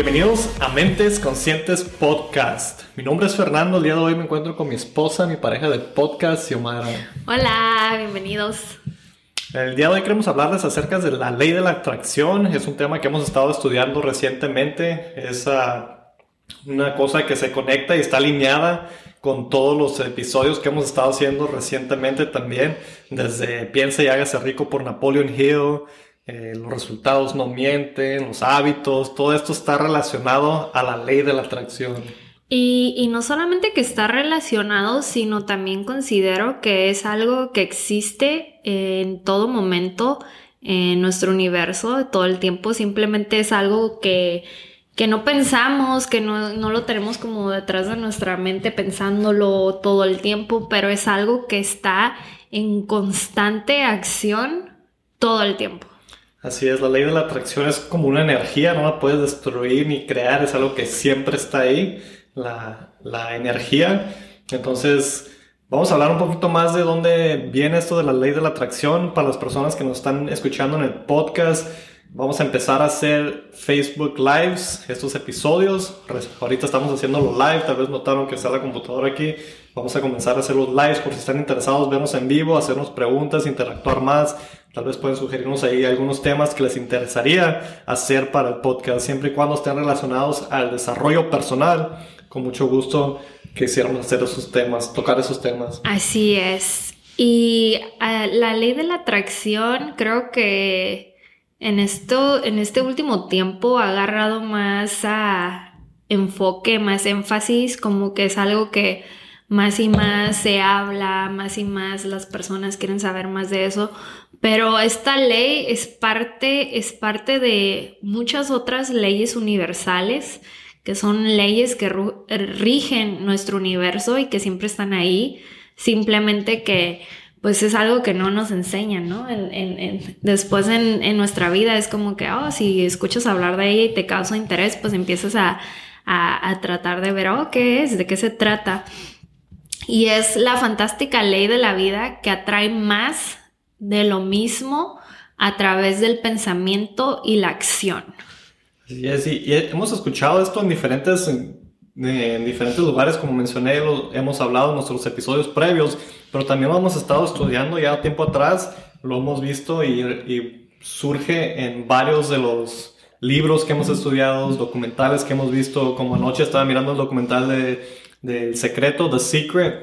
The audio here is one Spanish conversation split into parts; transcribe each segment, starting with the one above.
Bienvenidos a Mentes Conscientes Podcast. Mi nombre es Fernando. El día de hoy me encuentro con mi esposa, mi pareja de podcast, Xiomara. Hola, bienvenidos. El día de hoy queremos hablarles acerca de la ley de la atracción. Es un tema que hemos estado estudiando recientemente. Es ah, una cosa que se conecta y está alineada con todos los episodios que hemos estado haciendo recientemente también. Desde Piensa y hágase rico por Napoleon Hill eh, los resultados no mienten, los hábitos, todo esto está relacionado a la ley de la atracción. Y, no solamente que está relacionado, sino también considero que es algo que existe en todo momento en nuestro universo, todo el tiempo, simplemente es algo que, que no pensamos, que no, no, lo tenemos como detrás de nuestra mente pensándolo todo el tiempo, pero es algo que está en constante acción todo el tiempo. Así es, la ley de la atracción es como una energía, no la puedes destruir ni crear, es algo que siempre está ahí, la, la energía. Entonces, vamos a hablar un poquito más de dónde viene esto de la ley de la atracción para las personas que nos están escuchando en el podcast. Vamos a empezar a hacer Facebook Lives, estos episodios. Ahorita estamos haciendo los live, tal vez notaron que está la computadora aquí. Vamos a comenzar a hacer los lives por si están interesados, vernos en vivo, hacernos preguntas, interactuar más. Tal vez pueden sugerirnos ahí algunos temas que les interesaría hacer para el podcast, siempre y cuando estén relacionados al desarrollo personal. Con mucho gusto quisiéramos hacer esos temas, tocar esos temas. Así es. Y ah, la ley de la atracción creo que en esto, en este último tiempo ha agarrado más a enfoque, más énfasis, como que es algo que más y más se habla, más y más las personas quieren saber más de eso, pero esta ley es parte, es parte de muchas otras leyes universales, que son leyes que rigen nuestro universo y que siempre están ahí, simplemente que pues es algo que no nos enseñan, ¿no? después en, nuestra vida es como que, oh, si escuchas hablar de ella y te causa interés, pues empiezas a, a tratar de ver, oh, ¿qué es? ¿De qué se trata? Y es la fantástica ley de la vida que atrae más de lo mismo a través del pensamiento y la acción. Sí, y hemos escuchado esto en diferentes, en, diferentes lugares, como mencioné, lo, hemos hablado en nuestros episodios previos, pero también lo hemos estado estudiando ya tiempo atrás, lo hemos visto y, y surge en varios de los libros que hemos estudiado, documentales que hemos visto, como anoche estaba mirando el documental de del secreto, The Secret,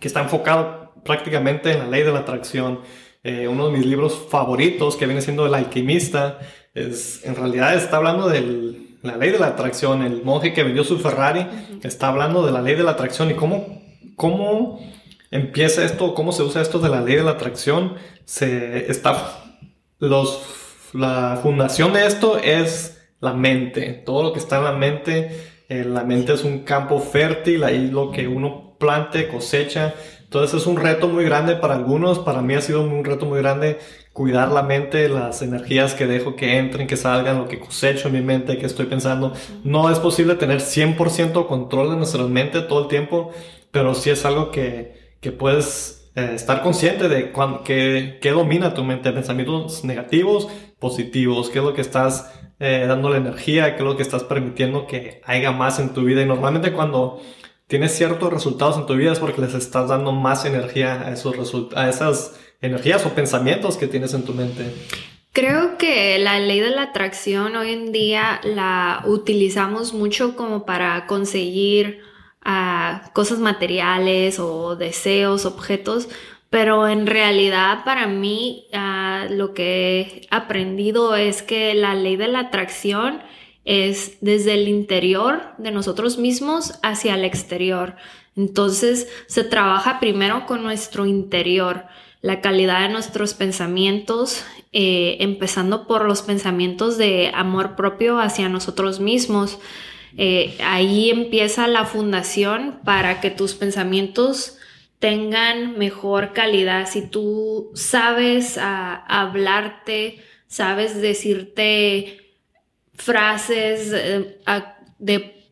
que está enfocado prácticamente en la ley de la atracción. Eh, uno de mis libros favoritos, que viene siendo El alquimista, es, en realidad está hablando de la ley de la atracción. El monje que vendió su Ferrari está hablando de la ley de la atracción y cómo, cómo empieza esto, cómo se usa esto de la ley de la atracción. Se está, los, la fundación de esto es la mente. Todo lo que está en la mente eh, la mente es un campo fértil, ahí lo que uno plante, cosecha. Entonces es un reto muy grande para algunos, para mí ha sido un reto muy grande cuidar la mente, las energías que dejo que entren, que salgan, lo que cosecho en mi mente, que estoy pensando. No es posible tener 100% control de nuestra mente todo el tiempo, pero sí es algo que, que puedes eh, estar consciente de qué, qué domina tu mente, pensamientos negativos, positivos, qué es lo que estás eh, dándole energía, que es lo que estás permitiendo que haya más en tu vida. Y normalmente cuando tienes ciertos resultados en tu vida es porque les estás dando más energía a, esos a esas energías o pensamientos que tienes en tu mente. Creo que la ley de la atracción hoy en día la utilizamos mucho como para conseguir ah, cosas materiales o deseos, objetos, pero en realidad para mí ah, lo que he aprendido es que la ley de la atracción es desde el interior de nosotros mismos hacia el exterior. Entonces se trabaja primero con nuestro interior, la calidad de nuestros pensamientos, eh, empezando por los pensamientos de amor propio hacia nosotros mismos. Eh, ahí empieza la fundación para que tus pensamientos tengan mejor calidad, si tú sabes ah, hablarte, sabes decirte frases eh, de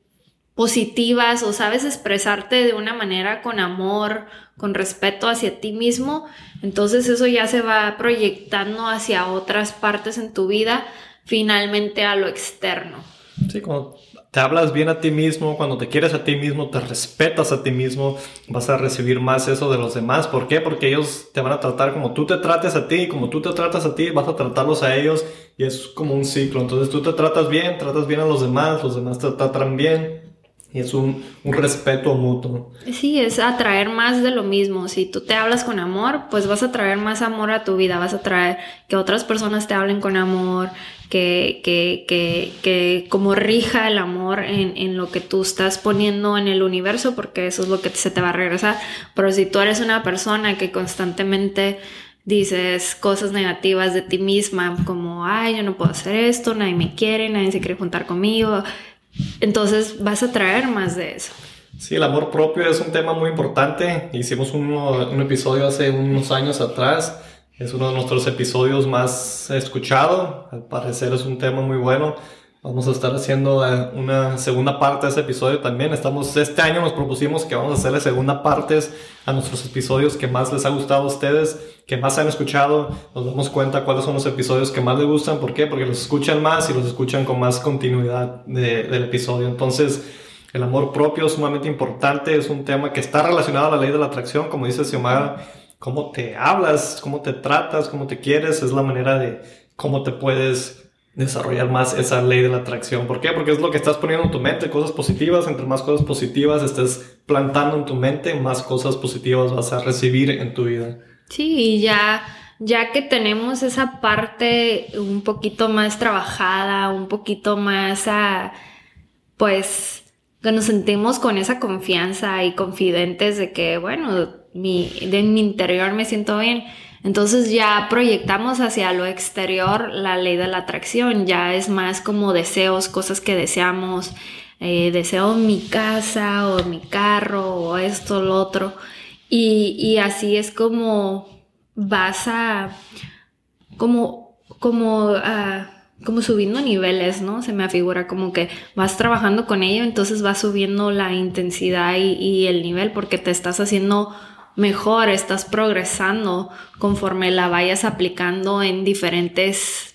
positivas o sabes expresarte de una manera con amor, con respeto hacia ti mismo, entonces eso ya se va proyectando hacia otras partes en tu vida, finalmente a lo externo. Sí, cuando te hablas bien a ti mismo, cuando te quieres a ti mismo, te respetas a ti mismo, vas a recibir más eso de los demás. ¿Por qué? Porque ellos te van a tratar como tú te trates a ti, como tú te tratas a ti, vas a tratarlos a ellos y es como un ciclo. Entonces tú te tratas bien, tratas bien a los demás, los demás te tratan bien. Y es un, un, respeto mutuo. Sí, es atraer más de lo mismo. Si tú te hablas con amor, pues vas a traer más amor a tu vida. Vas a traer que otras personas te hablen con amor, que, que, que, que como rija el amor en, en, lo que tú estás poniendo en el universo, porque eso es lo que se te va a regresar. Pero si tú eres una persona que constantemente dices cosas negativas de ti misma, como, ay, yo no puedo hacer esto, nadie me quiere, nadie se quiere juntar conmigo, entonces vas a traer más de eso. Sí, el amor propio es un tema muy importante. Hicimos un, un episodio hace unos años atrás. Es uno de nuestros episodios más escuchado. Al parecer es un tema muy bueno. Vamos a estar haciendo eh, una segunda parte de ese episodio también. Estamos, este año nos propusimos que vamos a hacerle segunda partes a nuestros episodios que más les ha gustado a ustedes, que más han escuchado. Nos damos cuenta cuáles son los episodios que más les gustan. ¿Por qué? Porque los escuchan más y los escuchan con más continuidad del episodio. Entonces, el amor propio es sumamente importante. Es un tema que está relacionado a la ley de la atracción, como dice Xiomara. Cómo te hablas, cómo te tratas, cómo te quieres, es la manera de cómo te puedes desarrollar más esa ley de la atracción. ¿Por qué? Porque es lo que estás poniendo en tu mente, cosas positivas. Entre más cosas positivas estés plantando en tu mente, más cosas positivas vas a recibir en tu vida. Sí, y ya, ya que tenemos esa parte un poquito más trabajada, un poquito más, a, pues, que nos sentimos con esa confianza y confidentes de que, bueno, mi, de mi interior me siento bien entonces ya proyectamos hacia lo exterior la ley de la atracción, ya es más como deseos, cosas que deseamos, eh, deseo mi casa o mi carro o esto, lo otro. Y, así es como vas a, como, como, uh, como subiendo niveles, ¿no? Se me afigura como que vas trabajando con ello, entonces vas subiendo la intensidad y, y el nivel porque te estás haciendo mejor, estás progresando conforme la vayas aplicando en diferentes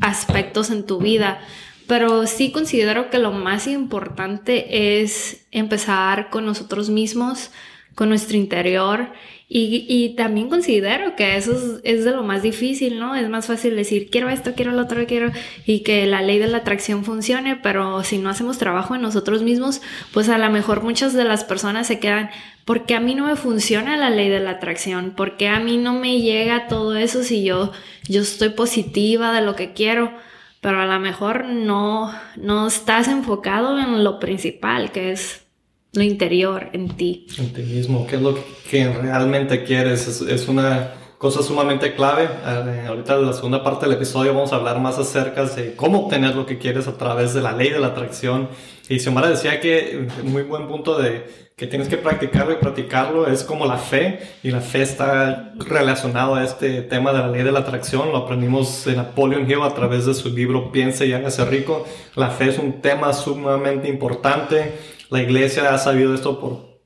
aspectos en tu vida. Pero sí considero que lo más importante es empezar con nosotros mismos, con nuestro interior y, también considero que eso es, de lo más difícil, ¿no? Es más fácil decir, quiero esto, quiero lo otro, quiero, y que la ley de la atracción funcione, pero si no hacemos trabajo en nosotros mismos, pues a lo mejor muchas de las personas se quedan, porque a mí no me funciona la ley de la atracción? porque a mí no me llega todo eso si yo, yo estoy positiva de lo que quiero? Pero a lo mejor no, no estás enfocado en lo principal, que es lo interior en ti. En ti mismo, qué es lo que realmente quieres. Es, una cosa sumamente clave. Eh, ahorita en la segunda parte del episodio vamos a hablar más acerca de cómo obtener lo que quieres a través de la ley de la atracción. Y Xiomara decía que, muy buen punto de que tienes que practicarlo y practicarlo es como la fe y la fe está relacionado a este tema de la ley de la atracción. Lo aprendimos en Napoleon Hill a través de su libro Piense y hágase rico. La fe es un tema sumamente importante la iglesia ha sabido esto por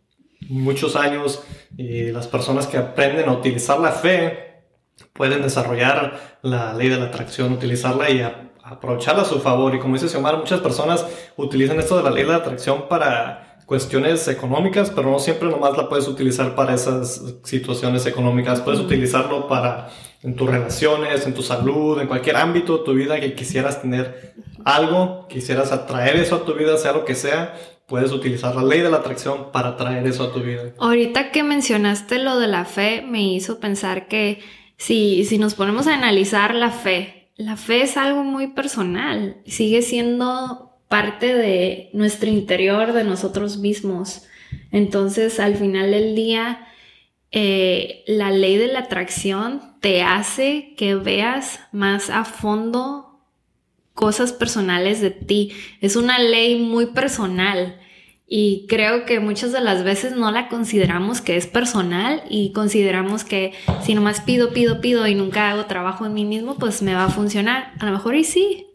muchos años y las personas que aprenden a utilizar la fe pueden desarrollar la ley de la atracción, utilizarla y aprovecharla a su favor. Y como dice Xiomara, muchas personas utilizan esto de la ley de la atracción para cuestiones económicas, pero no siempre nomás la puedes utilizar para esas situaciones económicas. Puedes utilizarlo para en tus relaciones, en tu salud, en cualquier ámbito de tu vida que quisieras tener algo, quisieras atraer eso a tu vida, sea lo que sea, puedes utilizar la ley de la atracción para traer eso a tu vida. Ahorita que mencionaste lo de la fe, me hizo pensar que si, si nos ponemos a analizar la fe, la fe es algo muy personal, sigue siendo parte de nuestro interior, de nosotros mismos. Entonces, al final del día, eh, la ley de la atracción te hace que veas más a fondo cosas personales de ti. Es una ley muy personal. Y creo que muchas de las veces no la consideramos que es personal y consideramos que si nomás pido, pido, pido y nunca hago trabajo en mí mismo, pues me va a funcionar. A lo mejor y sí,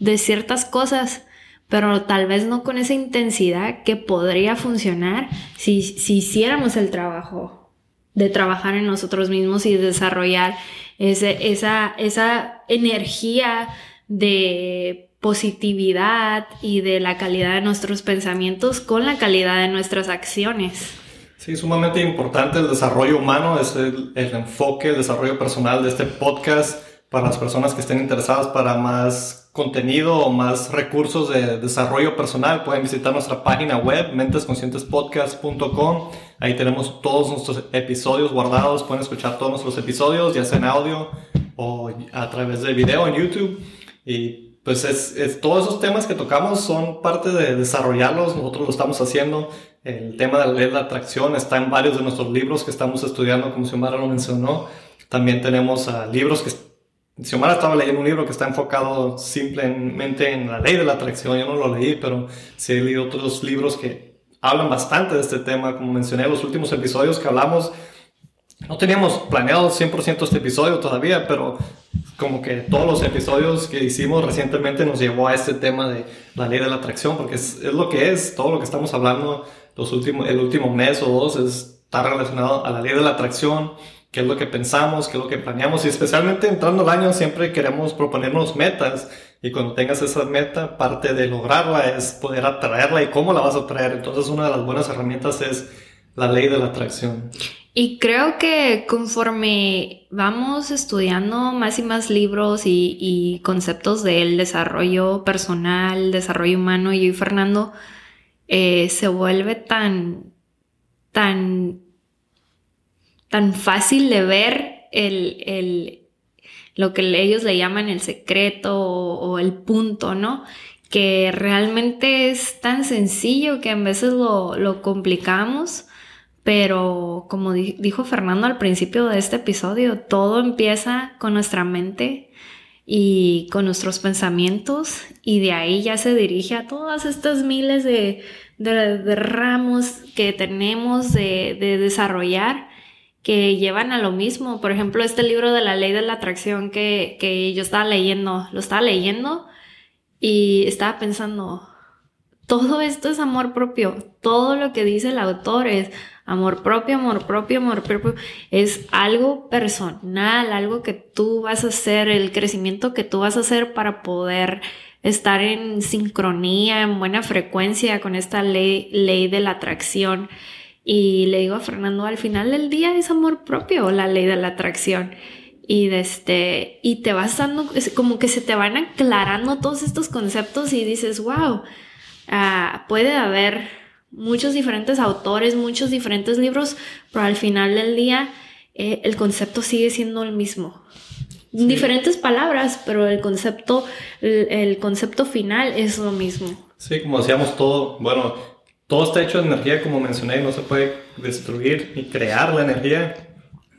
de ciertas cosas, pero tal vez no con esa intensidad que podría funcionar si, si hiciéramos el trabajo de trabajar en nosotros mismos y desarrollar ese, esa, esa energía de positividad y de la calidad de nuestros pensamientos con la calidad de nuestras acciones. Sí, sumamente importante el desarrollo humano, es el, el enfoque, el desarrollo personal de este podcast para las personas que estén interesadas para más contenido o más recursos de desarrollo personal, pueden visitar nuestra página web, mentesconscientespodcast.com. Ahí tenemos todos nuestros episodios guardados, pueden escuchar todos nuestros episodios, ya sea en audio o a través de video en YouTube. Y pues es, todos esos temas que tocamos son parte de desarrollarlos, nosotros lo estamos haciendo. El tema de la ley de la atracción está en varios de nuestros libros que estamos estudiando, como Xiomara lo mencionó. También tenemos uh, libros que Xiomara estaba leyendo un libro que está enfocado simplemente en la ley de la atracción. Yo no lo leí, pero sí he leído otros libros que hablan bastante de este tema. Como mencioné en los últimos episodios que hablamos, no teníamos planeado 100% este episodio todavía, pero como que todos los episodios que hicimos recientemente nos llevó a este tema de la ley de la atracción, porque es, es lo que es, todo lo que estamos hablando los últimos, el último mes o dos está relacionado a la ley de la atracción qué es lo que pensamos, qué es lo que planeamos y especialmente entrando el año siempre queremos proponernos metas y cuando tengas esa meta, parte de lograrla es poder atraerla y cómo la vas a atraer. Entonces una de las buenas herramientas es la ley de la atracción. Y creo que conforme vamos estudiando más y más libros y, conceptos del desarrollo personal, desarrollo humano, y Fernando, eh, se vuelve tan, tan tan fácil de ver el, lo que ellos le llaman el secreto o, el punto, ¿no? Que realmente es tan sencillo que a veces lo, lo complicamos, pero como dijo Fernando al principio de este episodio, todo empieza con nuestra mente y con nuestros pensamientos y de ahí ya se dirige a todas estas miles de, ramos que tenemos de, de desarrollar que llevan a lo mismo. Por ejemplo, este libro de la ley de la atracción que, que yo estaba leyendo, lo estaba leyendo y estaba pensando, todo esto es amor propio, todo lo que dice el autor es amor propio, amor propio, amor propio, es algo personal, algo que tú vas a hacer, el crecimiento que tú vas a hacer para poder estar en sincronía, en buena frecuencia con esta ley, ley de la atracción. Y le digo a Fernando, al final del día es amor propio la ley de la atracción. Y, este, y te vas dando, como que se te van aclarando todos estos conceptos y dices, wow, ah, puede haber muchos diferentes autores, muchos diferentes libros, pero al final del día eh, el concepto sigue siendo el mismo. Diferentes palabras, pero el concepto, el concepto final es lo mismo. Sí, como decíamos todo, bueno, todo está hecho de energía, como mencioné, no se puede destruir ni crear la energía.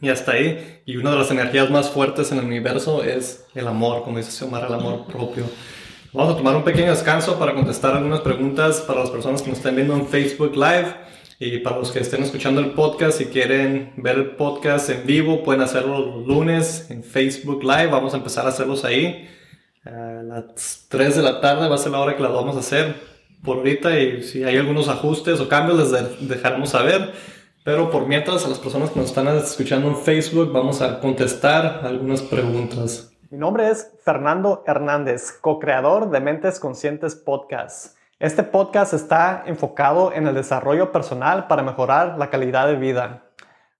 Y hasta ahí. Y una de las energías más fuertes en el universo es el amor, como dice Xiomara, el amor propio. Vamos a tomar un pequeño descanso para contestar algunas preguntas para las personas que nos estén viendo en Facebook Live. Y para los que estén escuchando el podcast, si quieren ver el podcast en vivo, pueden hacerlo los lunes en Facebook Live. Vamos a empezar a hacerlos ahí. A las 3 de la tarde va a ser la hora que las vamos a hacer por ahorita y si hay algunos ajustes o cambios les dejaremos saber. Pero por mientras a las personas que nos están escuchando en Facebook vamos a contestar algunas preguntas. Mi nombre es Fernando Hernández, co-creador de Mentes Conscientes Podcast. Este podcast está enfocado en el desarrollo personal para mejorar la calidad de vida.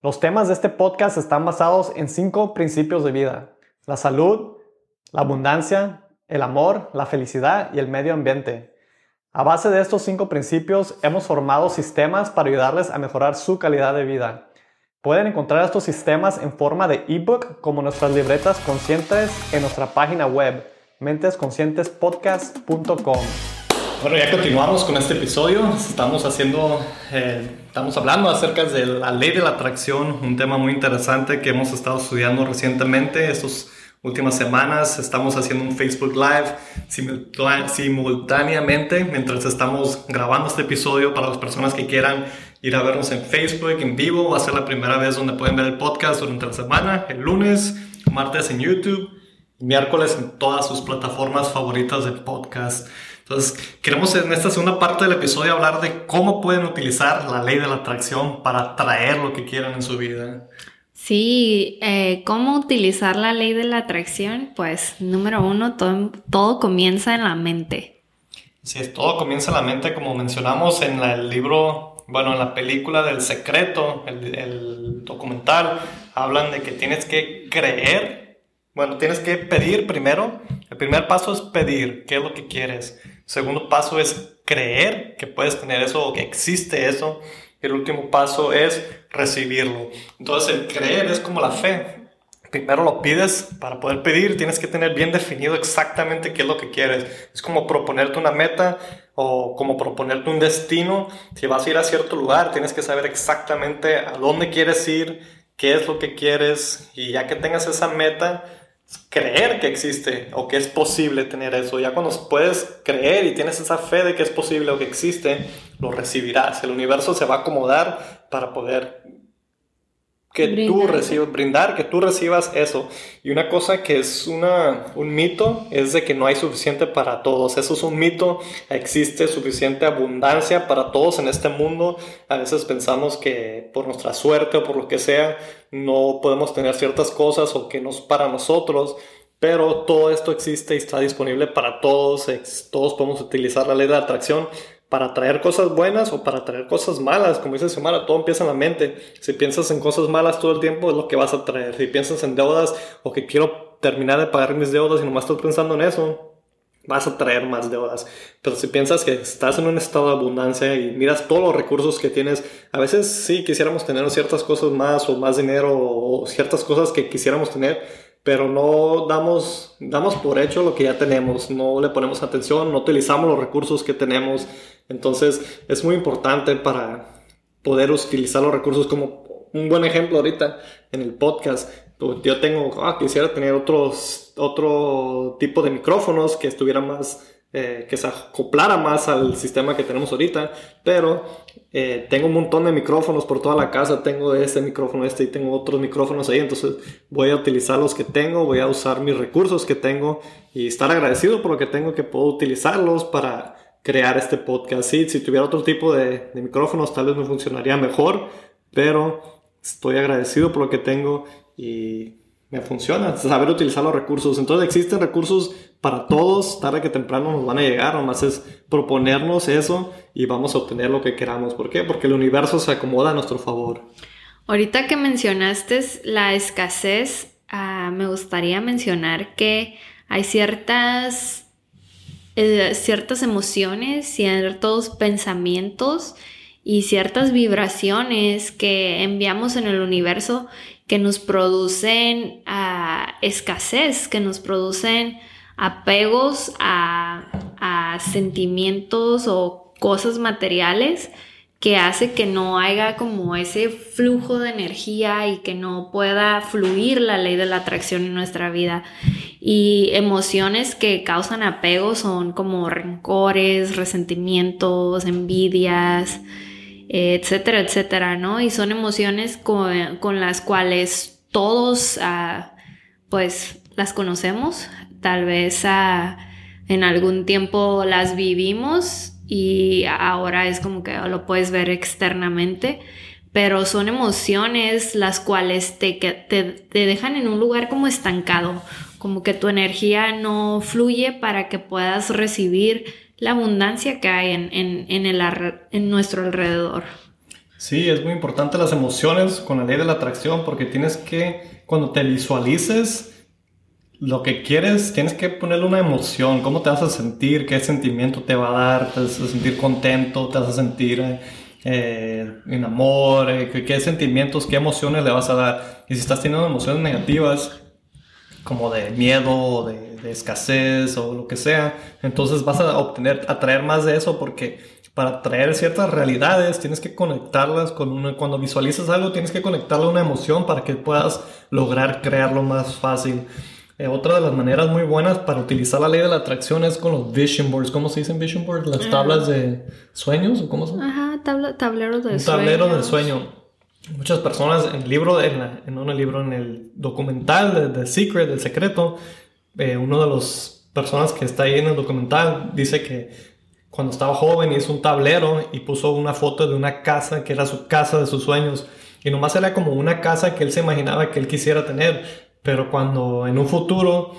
Los temas de este podcast están basados en cinco principios de vida. La salud, la abundancia, el amor, la felicidad y el medio ambiente. A base de estos cinco principios hemos formado sistemas para ayudarles a mejorar su calidad de vida. Pueden encontrar estos sistemas en forma de ebook como nuestras libretas conscientes en nuestra página web mentesconscientespodcast.com. Bueno, ya continuamos con este episodio. Estamos haciendo, eh, estamos hablando acerca de la ley de la atracción, un tema muy interesante que hemos estado estudiando recientemente. Estos últimas semanas estamos haciendo un Facebook Live simultáneamente mientras estamos grabando este episodio para las personas que quieran ir a vernos en Facebook en vivo. Va a ser la primera vez donde pueden ver el podcast durante la semana, el lunes, martes en YouTube, miércoles en todas sus plataformas favoritas de podcast. Entonces, queremos en esta segunda parte del episodio hablar de cómo pueden utilizar la ley de la atracción para atraer lo que quieran en su vida. Sí, eh, ¿cómo utilizar la ley de la atracción? Pues número uno, todo, todo comienza en la mente. Sí, todo comienza en la mente, como mencionamos en el libro, bueno, en la película del secreto, el, el documental, hablan de que tienes que creer, bueno, tienes que pedir primero. El primer paso es pedir, ¿qué es lo que quieres? El segundo paso es creer que puedes tener eso o que existe eso. El último paso es recibirlo. Entonces el creer es como la fe. Primero lo pides, para poder pedir tienes que tener bien definido exactamente qué es lo que quieres. Es como proponerte una meta o como proponerte un destino. Si vas a ir a cierto lugar, tienes que saber exactamente a dónde quieres ir, qué es lo que quieres y ya que tengas esa meta, creer que existe o que es posible tener eso. Ya cuando puedes creer y tienes esa fe de que es posible o que existe, lo recibirás. El universo se va a acomodar para poder que tú recibas, brindar, que tú recibas eso. Y una cosa que es una, un mito es de que no hay suficiente para todos. Eso es un mito. Existe suficiente abundancia para todos en este mundo. A veces pensamos que por nuestra suerte o por lo que sea, no podemos tener ciertas cosas o que no es para nosotros. Pero todo esto existe y está disponible para todos. Todos podemos utilizar la ley de atracción para traer cosas buenas o para traer cosas malas. Como dice Xiomara, todo empieza en la mente. Si piensas en cosas malas todo el tiempo, es lo que vas a traer. Si piensas en deudas o que quiero terminar de pagar mis deudas y nomás estás pensando en eso, vas a traer más deudas. Pero si piensas que estás en un estado de abundancia y miras todos los recursos que tienes, a veces sí quisiéramos tener ciertas cosas más o más dinero o ciertas cosas que quisiéramos tener, pero no damos, damos por hecho lo que ya tenemos, no le ponemos atención, no utilizamos los recursos que tenemos entonces es muy importante para poder utilizar los recursos como un buen ejemplo ahorita en el podcast. Pues, yo tengo, ah, quisiera tener otros, otro tipo de micrófonos que estuviera más, eh, que se acoplara más al sistema que tenemos ahorita, pero eh, tengo un montón de micrófonos por toda la casa, tengo este micrófono, este y tengo otros micrófonos ahí, entonces voy a utilizar los que tengo, voy a usar mis recursos que tengo y estar agradecido por lo que tengo que puedo utilizarlos para crear este podcast. Sí, si tuviera otro tipo de, micrófonos tal vez me funcionaría mejor, pero estoy agradecido por lo que tengo y me funciona, saber utilizar los recursos. Entonces existen recursos para todos, tarde que temprano nos van a llegar, nomás es proponernos eso y vamos a obtener lo que queramos. ¿Por qué? Porque el universo se acomoda a nuestro favor. Ahorita que mencionaste la escasez, ah, me gustaría mencionar que hay ciertas eh, ciertas emociones, ciertos pensamientos y ciertas vibraciones que enviamos en el universo que nos producen ah, escasez, que nos producen apegos a, sentimientos o cosas materiales que hace que no haya como ese flujo de energía y que no pueda fluir la ley de la atracción en nuestra vida. Y emociones que causan apego son como rencores, resentimientos, envidias, etcétera, etcétera, ¿no? Y son emociones con, las cuales todos, ah, pues, las conocemos, tal vez ah, en algún tiempo las vivimos y ahora es como que lo puedes ver externamente, pero son emociones las cuales te, te, te dejan en un lugar como estancado, como que tu energía no fluye para que puedas recibir la abundancia que hay en, en, el, en nuestro alrededor. Sí, es muy importante las emociones con la ley de la atracción porque tienes que, cuando te visualices, lo que quieres, tienes que ponerle una emoción, cómo te vas a sentir, qué sentimiento te va a dar, te vas a sentir contento, te vas a sentir eh, en amor, eh, qué, sentimientos, qué emociones le vas a dar. Y si estás teniendo emociones negativas, como de miedo, de, de escasez o lo que sea, entonces vas a obtener, atraer más de eso porque para traer ciertas realidades tienes que conectarlas con una, cuando visualizas algo tienes que conectarle a una emoción para que puedas lograr crearlo más fácil. Eh, otra de las maneras muy buenas para utilizar la ley de la atracción es con los vision boards. ¿Cómo se dicen vision boards? Las tablas de sueños o cómo son? Ajá, tableros de Un tablero de sueño. Muchas personas en el libro, en, en un libro, en el documental de The Secret, del secreto, eh, uno de las personas que está ahí en el documental dice que cuando estaba joven hizo un tablero y puso una foto de una casa que era su casa de sus sueños y nomás era como una casa que él se imaginaba que él quisiera tener, pero cuando en un futuro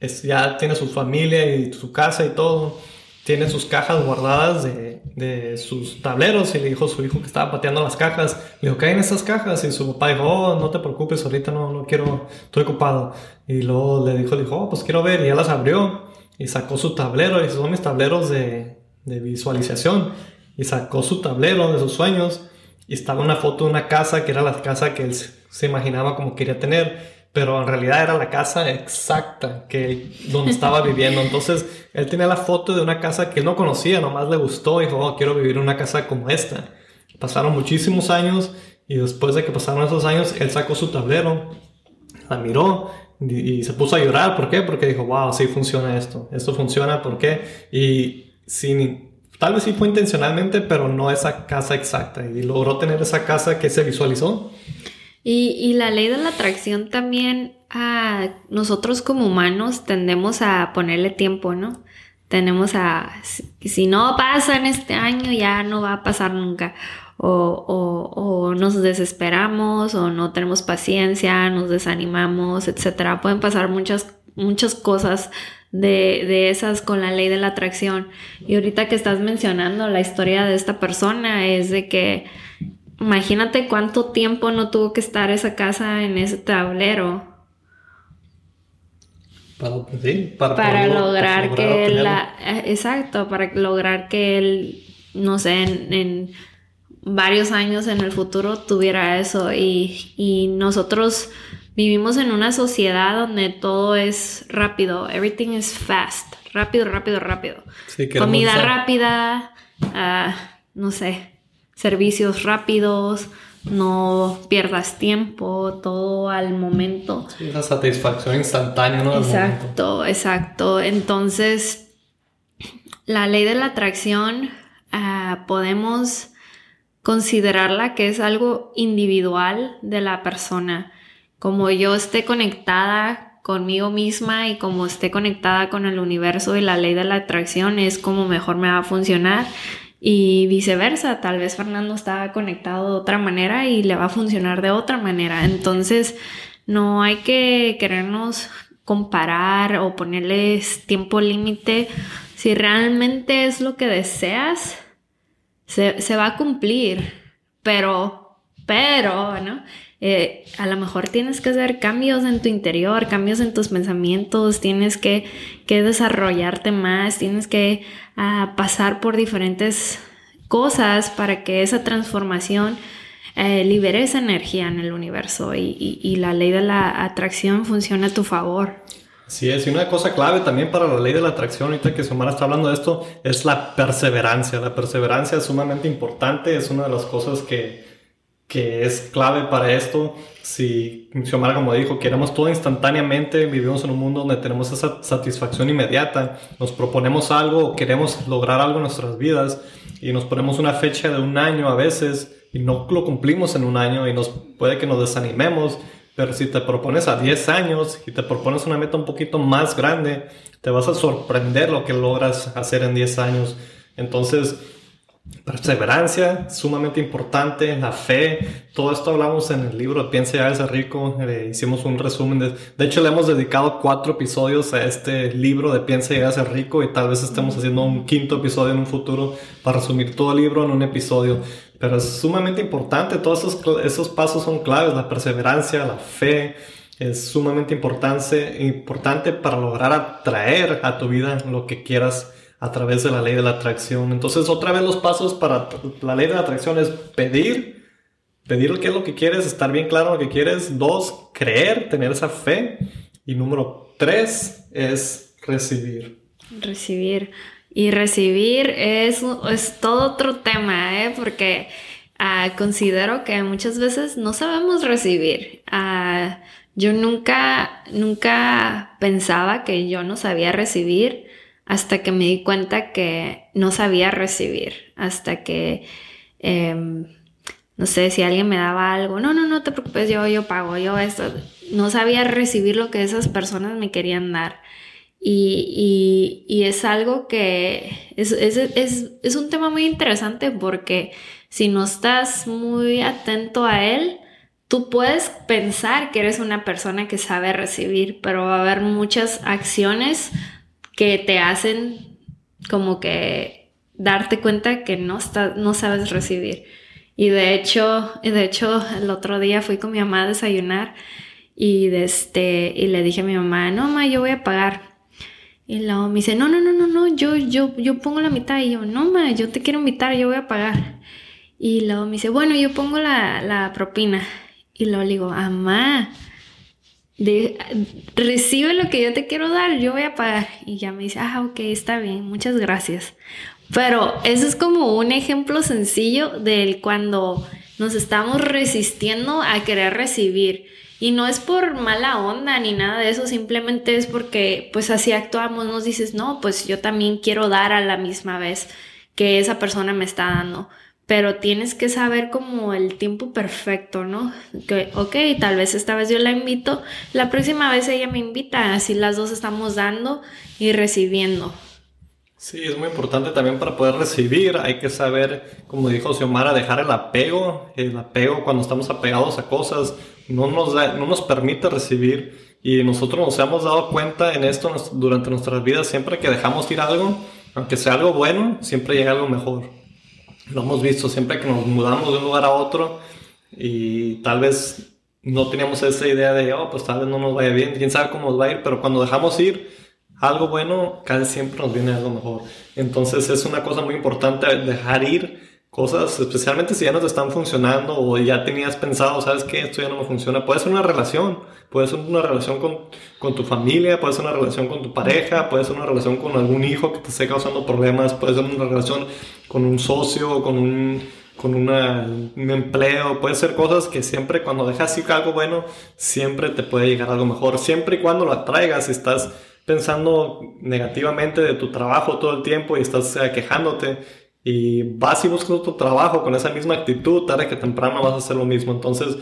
es, ya tiene su familia y su casa y todo, tiene sus cajas guardadas de, de, sus tableros y le dijo a su hijo que estaba pateando las cajas, le dijo, ¿qué hay en esas cajas? Y su papá dijo, oh, no te preocupes, ahorita no, no quiero, estoy ocupado. Y luego le dijo, dijo, oh, pues quiero ver, y ya las abrió y sacó su tablero, y son mis tableros de, de visualización, y sacó su tablero de sus sueños, y estaba una foto de una casa que era la casa que él se imaginaba como quería tener pero en realidad era la casa exacta que donde estaba viviendo. Entonces, él tenía la foto de una casa que él no conocía, nomás le gustó y dijo, oh, quiero vivir en una casa como esta. Pasaron muchísimos años y después de que pasaron esos años, él sacó su tablero, la miró y, se puso a llorar. ¿Por qué? Porque dijo, wow, sí funciona esto, esto funciona, ¿por qué? Y sin, tal vez sí fue intencionalmente, pero no esa casa exacta. Y logró tener esa casa que se visualizó. Y, la ley de la atracción también, a nosotros como humanos tendemos a ponerle tiempo, ¿no? Tenemos a, si, no pasa en este año, ya no va a pasar nunca. O, o, nos desesperamos, o no tenemos paciencia, nos desanimamos, etc. Pueden pasar muchas, muchas cosas de, de, esas con la ley de la atracción. Y ahorita que estás mencionando la historia de esta persona es de que Imagínate cuánto tiempo no tuvo que estar esa casa en ese tablero. Para, lograr que él, eh, exacto, para lograr que él, no sé, en, varios años en el futuro tuviera eso. Y, nosotros vivimos en una sociedad donde todo es rápido, everything is fast, rápido, rápido, rápido. Comida rápida, ah, no sé, servicios rápidos, no pierdas tiempo, todo al momento. Sí, la satisfacción instantánea, ¿no? Exacto, exacto. Entonces, la ley de la atracción ah, podemos considerarla que es algo individual de la persona. Como yo esté conectada conmigo misma y como esté conectada con el universo y la ley de la atracción es como mejor me va a funcionar y viceversa, tal vez Fernando está conectado de otra manera y le va a funcionar de otra manera. Entonces, no hay que querernos comparar o ponerles tiempo límite. Si realmente es lo que deseas, se, se va a cumplir. Pero, pero, ¿no? Eh, a lo mejor tienes que hacer cambios en tu interior, cambios en tus pensamientos, tienes que, desarrollarte más, tienes que ah, pasar por diferentes cosas para que esa transformación eh, libere esa energía en el universo y, la ley de la atracción funciona a tu favor. Sí, es, y una cosa clave también para la ley de la atracción, ahorita que Sumara está hablando de esto, es la perseverancia. La perseverancia es sumamente importante, es una de las cosas que, que es clave para esto. Si Xiomara, como dijo, queremos todo instantáneamente, vivimos en un mundo donde tenemos esa satisfacción inmediata, nos proponemos algo queremos lograr algo en nuestras vidas y nos ponemos una fecha de un año a veces y no lo cumplimos en un año y nos puede que nos desanimemos. Pero si te propones a 10 años y te propones una meta un poquito más grande, te vas a sorprender lo que logras hacer en 10 años. Entonces, perseverancia, sumamente importante, la fe, todo esto hablamos en el libro Piensa y hágase rico, eh, hicimos un resumen, de, de, hecho le hemos dedicado cuatro episodios a este libro de Piensa y hágase rico y tal vez estemos haciendo un quinto episodio en un futuro para resumir todo el libro en un episodio, pero es sumamente importante, todos esos, esos pasos son claves, la perseverancia, la fe, es sumamente importante, importante para lograr atraer a tu vida lo que quieras a través de la ley de la atracción. Entonces, otra vez los pasos para la ley de la atracción es pedir, pedir qué es lo que quieres, estar bien claro lo que quieres. Dos, creer, tener esa fe. Y número tres es recibir. Recibir. Y recibir es, es todo otro tema, ¿eh? porque ah, considero que muchas veces no sabemos recibir. Ah, yo nunca, nunca pensaba que yo no sabía recibir hasta que me di cuenta que no sabía recibir, hasta que, em, no sé, si alguien me daba algo, no, no, no te preocupes, yo, yo pago, yo esto, no sabía recibir lo que esas personas me querían dar. Y, y, es algo que es, es, es, es, un tema muy interesante porque si no estás muy atento a él, tú puedes pensar que eres una persona que sabe recibir, pero va a haber muchas acciones que te hacen como que darte cuenta que no, está, no sabes recibir. Y de hecho, de hecho, el otro día fui con mi mamá a desayunar y, este, y le dije a mi mamá, no, mamá, yo voy a pagar. Y luego me dice, no, no, no, no, no, yo, yo, yo pongo la mitad. Y yo, no, mamá, yo te quiero invitar, yo voy a pagar. Y luego me dice, bueno, yo pongo la, la propina. Y luego le digo, mamá, recibe lo que yo te quiero dar, yo voy a pagar. Y ya me dice, ah, ok, está bien, muchas gracias. Pero eso es como un ejemplo sencillo del cuando nos estamos resistiendo a querer recibir. Y no es por mala onda ni nada de eso, simplemente es porque pues así actuamos, nos dices, no, pues yo también quiero dar a la misma vez que esa persona me está dando. Pero tienes que saber como el tiempo perfecto, ¿no? Que, ok, tal vez esta vez yo la invito, la próxima vez ella me invita, así las dos estamos dando y recibiendo. Sí, es muy importante también para poder recibir, hay que saber, como dijo Xiomara, dejar el apego, el apego cuando estamos apegados a cosas no nos, no nos permite recibir y nosotros nos hemos dado cuenta en esto durante nuestras vidas, siempre que dejamos ir algo, aunque sea algo bueno, siempre llega algo mejor. Lo hemos visto siempre que nos mudamos de un lugar a otro y tal vez no teníamos esa idea de, oh, pues tal vez no nos vaya bien, quién sabe cómo nos va a ir, pero cuando dejamos ir, algo bueno casi siempre nos viene algo mejor. Entonces es una cosa muy importante dejar ir cosas, especialmente si ya no te están funcionando o ya tenías pensado, sabes que esto ya no me funciona. Puede ser una relación, puede ser una relación con, con, tu familia, puede ser una relación con tu pareja, puede ser una relación con algún hijo que te esté causando problemas, puede ser una relación con un socio, con un, con una, un empleo, puede ser cosas que siempre cuando dejas ir algo bueno, siempre te puede llegar algo mejor, siempre y cuando lo atraigas, estás pensando negativamente de tu trabajo todo el tiempo y estás eh, quejándote y vas y buscas tu trabajo con esa misma actitud, tarde que temprano vas a hacer lo mismo. Entonces,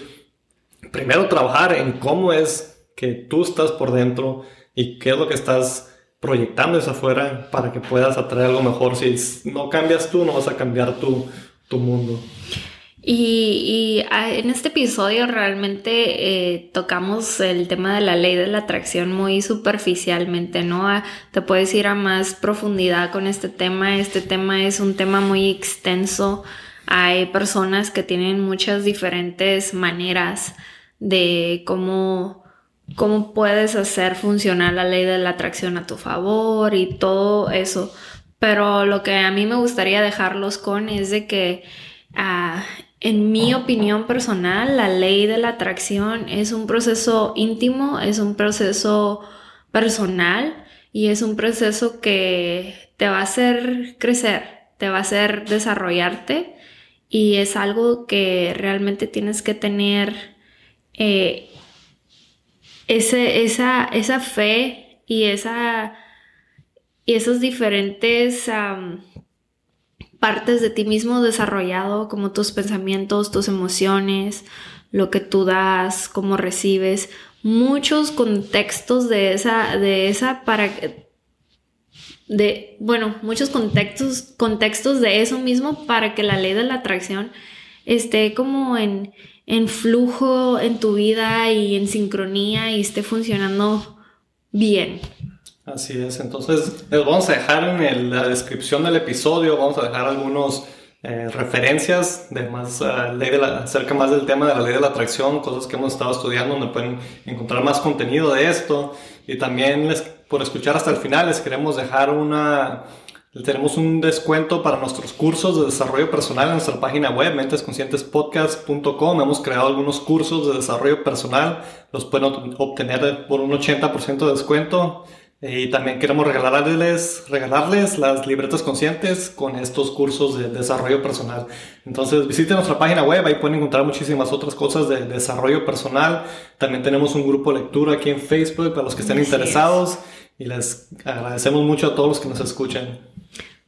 primero trabajar en cómo es que tú estás por dentro y qué es lo que estás proyectando hacia afuera para que puedas atraer algo mejor. Si no cambias tú, no vas a cambiar tu, tu mundo. Y, ah, en este episodio realmente eh, tocamos el tema de la ley de la atracción muy superficialmente, ¿no? Ah, te puedes ir a más profundidad con este tema. Este tema es un tema muy extenso. Hay personas que tienen muchas diferentes maneras de cómo, cómo puedes hacer funcionar la ley de la atracción a tu favor y todo eso. Pero lo que a mí me gustaría dejarlos con es de que uh, en mi opinión personal, la ley de la atracción es un proceso íntimo, es un proceso personal y es un proceso que te va a hacer crecer, te va a hacer desarrollarte y es algo que realmente tienes que tener eh, esa, esa, fe y, esa, y esos diferentes partes de ti mismo desarrollado, como tus pensamientos, tus emociones, lo que tú das, cómo recibes, muchos contextos de esa, de esa para de, bueno, muchos contextos, contextos de eso mismo para que la ley de la atracción esté como en, en flujo en tu vida y en sincronía y esté funcionando bien. Así es, entonces les vamos a dejar en la descripción del episodio, vamos a dejar algunos eh, referencias de más, uh, ley de acerca más del tema de la ley de la atracción, cosas que hemos estado estudiando donde pueden encontrar más contenido de esto y también les, por escuchar hasta el final les queremos dejar una, tenemos un descuento para nuestros cursos de desarrollo personal en nuestra página web, mentesconscientespodcast.com. Hemos creado algunos cursos de desarrollo personal, los pueden obtener por un 80% de descuento. Y también queremos regalarles, regalarles las libretas conscientes con estos cursos de desarrollo personal. Entonces visiten nuestra página web, ahí pueden encontrar muchísimas otras cosas de desarrollo personal. También tenemos un grupo de lectura aquí en Facebook para los que estén interesados. Y les agradecemos mucho a todos los que nos escuchan.